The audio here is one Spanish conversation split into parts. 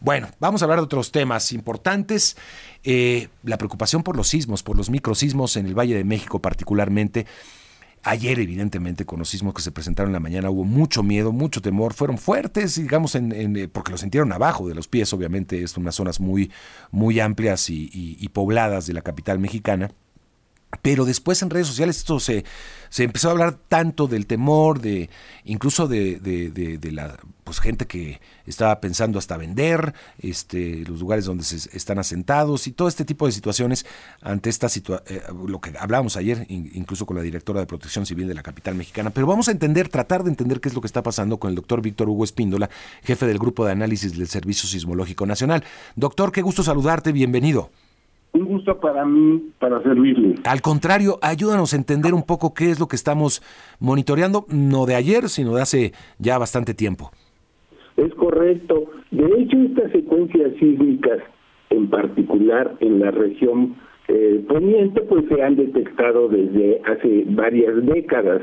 Bueno, vamos a hablar de otros temas importantes. Eh, la preocupación por los sismos, por los microsismos en el Valle de México particularmente. Ayer, evidentemente, con los sismos que se presentaron en la mañana, hubo mucho miedo, mucho temor. Fueron fuertes, digamos, en, eh, porque lo sintieron abajo de los pies, obviamente, es unas zonas muy, muy amplias y pobladas de la capital mexicana. Pero después en redes sociales esto se, se empezó a hablar tanto del temor, de incluso de, de, la pues, gente que estaba pensando hasta vender este, los lugares donde se están asentados y todo este tipo de situaciones ante esta situación, eh, lo que hablábamos ayer, incluso con la directora de Protección Civil de la capital mexicana. Pero vamos a entender, tratar de entender qué es lo que está pasando con el doctor Víctor Hugo Espíndola, jefe del Grupo de Análisis del Servicio Sismológico Nacional. Doctor, qué gusto saludarte, bienvenido. Un gusto para mí, para servirle. Al contrario, ayúdanos a entender un poco qué es lo que estamos monitoreando, no de ayer, sino de hace ya bastante tiempo. Es correcto. De hecho, estas secuencias sísmicas, en particular en la región eh, poniente, pues se han detectado desde hace varias décadas.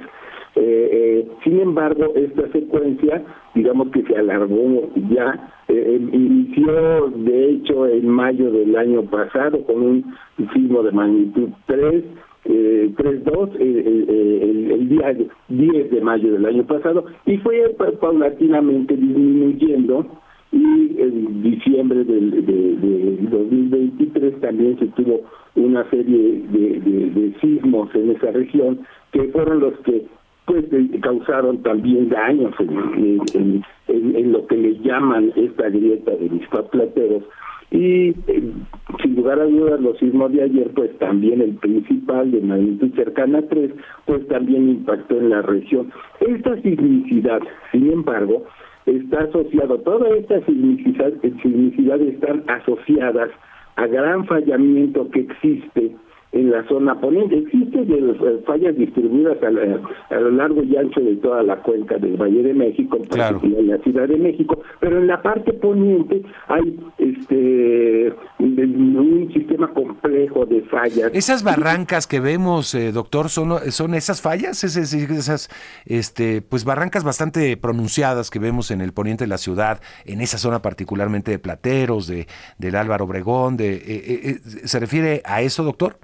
Eh, eh, sin embargo, esta secuencia, digamos que se alargó ya, eh, inició de hecho en mayo del año pasado con un sismo de magnitud 3, 3.2 el, el, día 10 de mayo del año pasado y fue paulatinamente disminuyendo y en diciembre del, de, 2023 también se tuvo una serie de, de, sismos en esa región que fueron los que pues causaron también daños en, en, lo que le llaman esta grieta de mis plateros y eh, sin lugar a dudas los sismos de ayer pues también el principal de magnitud cercana a 3 pues también impactó en la región. Esta sismicidad sin embargo está asociado toda esta sismicidad, sismicidad están asociadas a gran fallamiento que existe en la zona poniente. Existen eh, fallas distribuidas a, lo largo y ancho de toda la cuenca del Valle de México, en la Ciudad de México, pero en la parte poniente hay este un sistema complejo de fallas. Esas barrancas que vemos, eh, doctor, son son esas fallas, esas, esas este pues barrancas bastante pronunciadas que vemos en el poniente de la ciudad, en esa zona particularmente de Plateros, de del Álvaro Obregón, de eh, ¿se refiere a eso, doctor?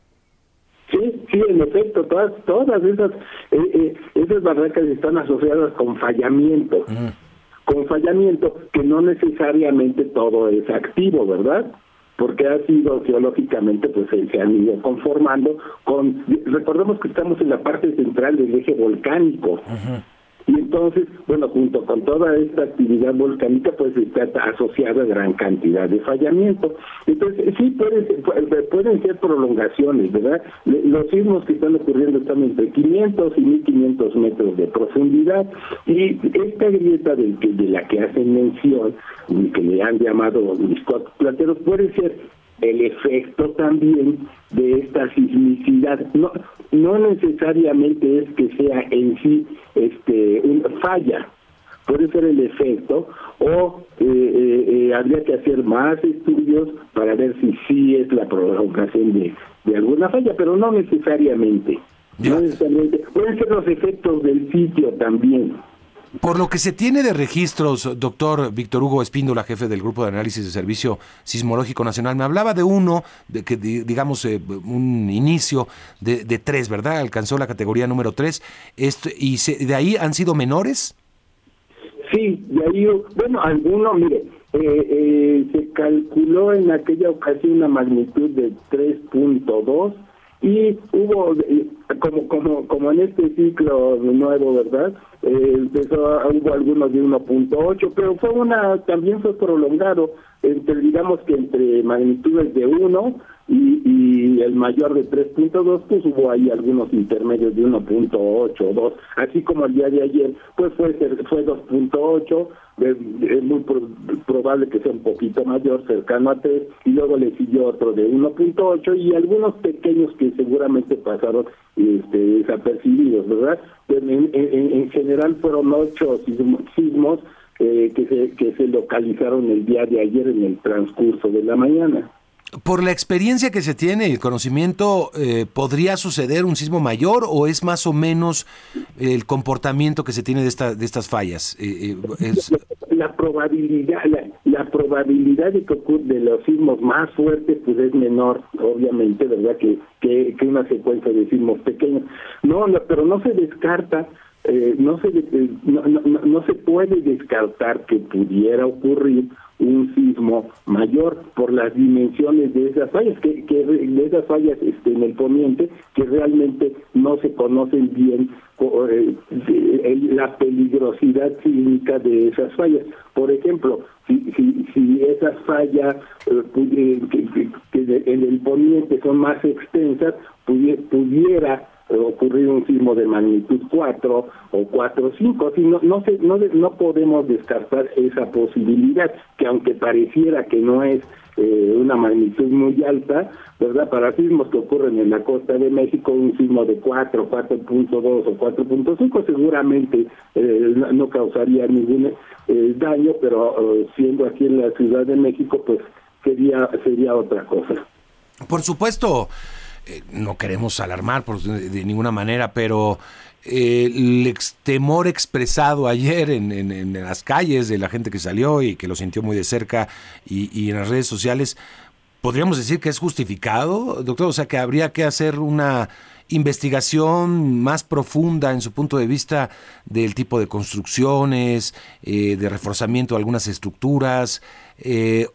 En efecto, todas, todas esas, eh, eh, esas barracas están asociadas con fallamiento, con fallamiento que no necesariamente todo es activo, ¿verdad? Porque ha sido geológicamente, pues se han ido conformando con, recordemos que estamos en la parte central del eje volcánico. Y entonces, bueno, junto con toda esta actividad volcánica, pues está asociada a gran cantidad de fallamiento. Entonces, sí pueden, pueden ser prolongaciones, ¿verdad? Los sismos que están ocurriendo están entre 500 y 1500 metros de profundidad. Y esta grieta de, de la que hacen mención, que le han llamado mis plateros, puede ser el efecto también de esta sismicidad. No, no necesariamente es que sea en sí este una falla, puede ser el efecto o eh, eh, eh, habría que hacer más estudios para ver si sí es la provocación de, de alguna falla, pero no necesariamente. No necesariamente. Pueden ser los efectos del sitio también. Por lo que se tiene de registros, doctor Víctor Hugo Espíndola, jefe del Grupo de Análisis de Servicio Sismológico Nacional, me hablaba de uno, de que digamos eh, un inicio de, tres, ¿verdad? Alcanzó la categoría número tres, esto, y de ahí han sido menores. Sí, de ahí, bueno, algunos, mire, eh, eh, se calculó en aquella ocasión una magnitud de 3.2 y hubo como como como en este ciclo nuevo verdad eh, empezó hubo algunos de 1.8 pero fue una también fue prolongado entre digamos que entre magnitudes de 1 y, el mayor de 3.2 pues hubo ahí algunos intermedios de 1.8 o 2 así como el día de ayer pues fue fue 2.8 es, muy probable que sea un poquito mayor cercano a 3 y luego le siguió otro de 1.8 y algunos pequeños que seguramente pasaron este, desapercibidos verdad en, en, general fueron ocho sismos eh, que se que se localizaron el día de ayer en el transcurso de la mañana por la experiencia que se tiene, el conocimiento, eh, ¿podría suceder un sismo mayor o es más o menos el comportamiento que se tiene de, esta, de estas fallas? Eh, eh, la, probabilidad, la probabilidad de que ocurra de los sismos más fuertes pues es menor, obviamente, ¿verdad? Que, que, una secuencia de sismos pequeños. No, pero no se descarta eh, no, se, eh, no, no, se puede descartar que pudiera ocurrir un sismo mayor por las dimensiones de esas fallas, que, que de esas fallas este, en el poniente que realmente no se conocen bien eh, la peligrosidad sísmica de esas fallas. Por ejemplo, si, si, si esas fallas que, en el poniente son más extensas, pudiera ocurrir un sismo de magnitud 4 o 4 o 5. no, no, no, no podemos descartar esa posibilidad, que aunque pareciera que no es eh, una magnitud muy alta, ¿verdad? Para sismos que ocurren en la costa de México, un sismo de 4, 4.2 o 4.5 seguramente eh, no causaría ningún eh, daño, pero siendo aquí en la Ciudad de México, pues sería, sería otra cosa. Por supuesto, eh, no queremos alarmar por, de, ninguna manera, pero eh, el temor expresado ayer en, las calles de la gente que salió y que lo sintió muy de cerca y, en las redes sociales, ¿podríamos decir que es justificado, doctor? O sea, que habría que hacer una investigación más profunda en su punto de vista del tipo de construcciones, eh, de reforzamiento de algunas estructuras,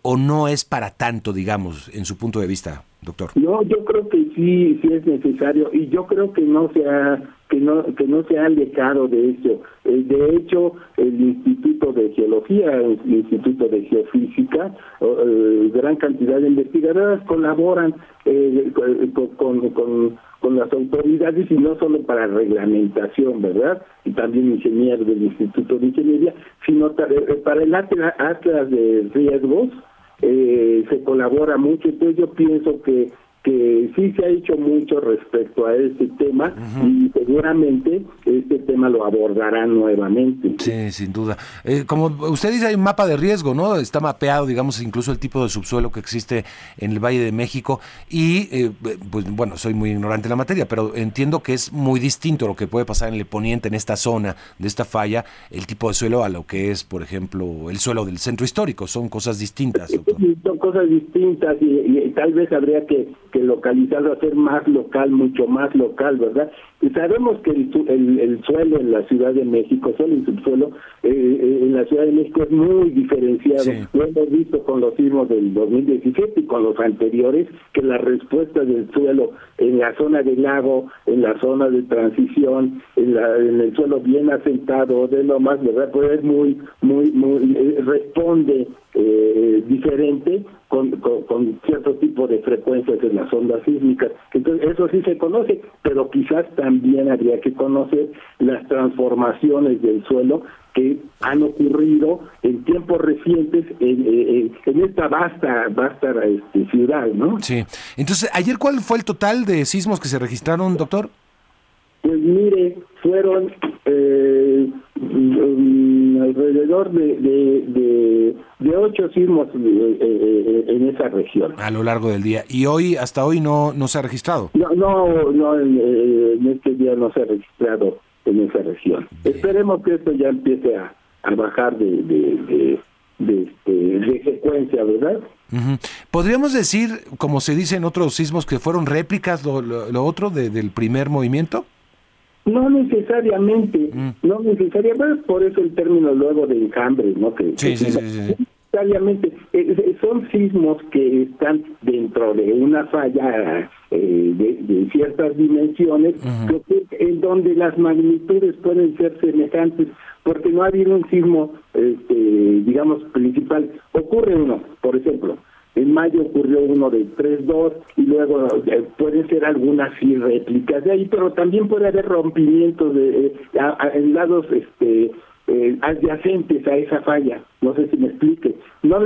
o no es para tanto, digamos, en su punto de vista? doctor? No, yo creo que sí, sí es necesario y yo creo que no se ha que no que no se ha alejado de eso. Eh, de hecho, el Instituto de Geología, el Instituto de Geofísica, eh, gran cantidad de investigadoras colaboran eh, con, con, con, las autoridades y no solo para reglamentación, ¿verdad? Y también ingenieros del Instituto de Ingeniería, sino para el atlas de riesgos eh, se colabora mucho, entonces yo pienso que que sí se ha hecho mucho respecto a este tema y seguramente este tema lo abordarán nuevamente. Sí, sin duda. Eh, como usted dice, hay un mapa de riesgo, ¿no? Está mapeado, digamos, incluso el tipo de subsuelo que existe en el Valle de México y, eh, pues bueno, soy muy ignorante en la materia, pero entiendo que es muy distinto lo que puede pasar en el poniente, en esta zona de esta falla, el tipo de suelo a lo que es, por ejemplo, el suelo del centro histórico. Son cosas distintas. Son cosas distintas y tal vez habría que que localizarlo, hacer más local, mucho más local, ¿verdad? Y sabemos que el, el, suelo en la Ciudad de México, suelo y subsuelo, eh, eh, en la Ciudad de México es muy diferenciado. Lo hemos visto con los sismos del 2017 y con los anteriores, que la respuesta del suelo en la zona del lago, en la zona de transición, en, la, en el suelo bien asentado, de lo más, ¿verdad? Pues es muy, muy, muy, eh, responde eh, diferente con, con, cierto tipo de frecuencias en las ondas sísmicas. Entonces, eso sí se conoce, pero quizás también habría que conocer las transformaciones del suelo que han ocurrido en tiempos recientes en, esta vasta vasta este, ciudad, ¿no? Sí. Entonces, ayer cuál fue el total de sismos que se registraron, doctor? Pues mire, fueron eh, mm, alrededor de, de, ocho sismos eh, eh, en esa región. A lo largo del día. ¿Y hoy, hasta hoy, no, no se ha registrado? No, no, no en, este día no se ha registrado en esa región. Esperemos que esto ya empiece a, bajar de, de, de, este, secuencia, ¿verdad? ¿Podríamos decir, como se dice en otros sismos, que fueron réplicas lo, lo, otro del primer movimiento? No necesariamente, mm. no necesariamente, por eso el término luego de enjambre, ¿no? Que, sí, sí, sí, necesariamente eh, eh, son sismos que están dentro de una falla eh, de, ciertas dimensiones, en donde las magnitudes pueden ser semejantes, porque no ha habido un sismo, este, digamos, principal. Ocurre uno, por ejemplo, en mayo ocurrió uno de 3-2 y luego eh, pueden ser algunas réplicas de ahí, pero también puede haber rompimientos de, eh, en lados este, eh, adyacentes a esa falla. No sé si me explique. No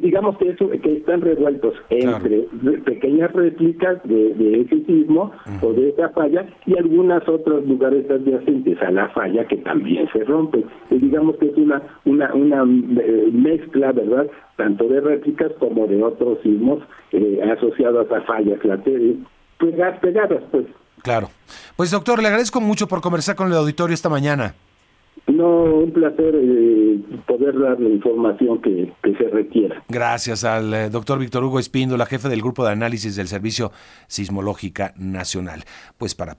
digamos que eso que están revueltos entre pequeñas réplicas de, ese sismo o de esa falla y algunos otros lugares adyacentes a la falla que también se rompen. Y digamos que es una una una eh, mezcla, ¿verdad? Tanto de réplicas como de otros sismos eh, asociados a fallas laterales, pegadas, pegadas, pues. Claro. Pues doctor, le agradezco mucho por conversar con el auditorio esta mañana. No, un placer eh, poder dar la información que, se requiera. Gracias al eh, doctor Víctor Hugo Espíndola, jefe del Grupo de Análisis del Servicio Sismológica Nacional. Pues para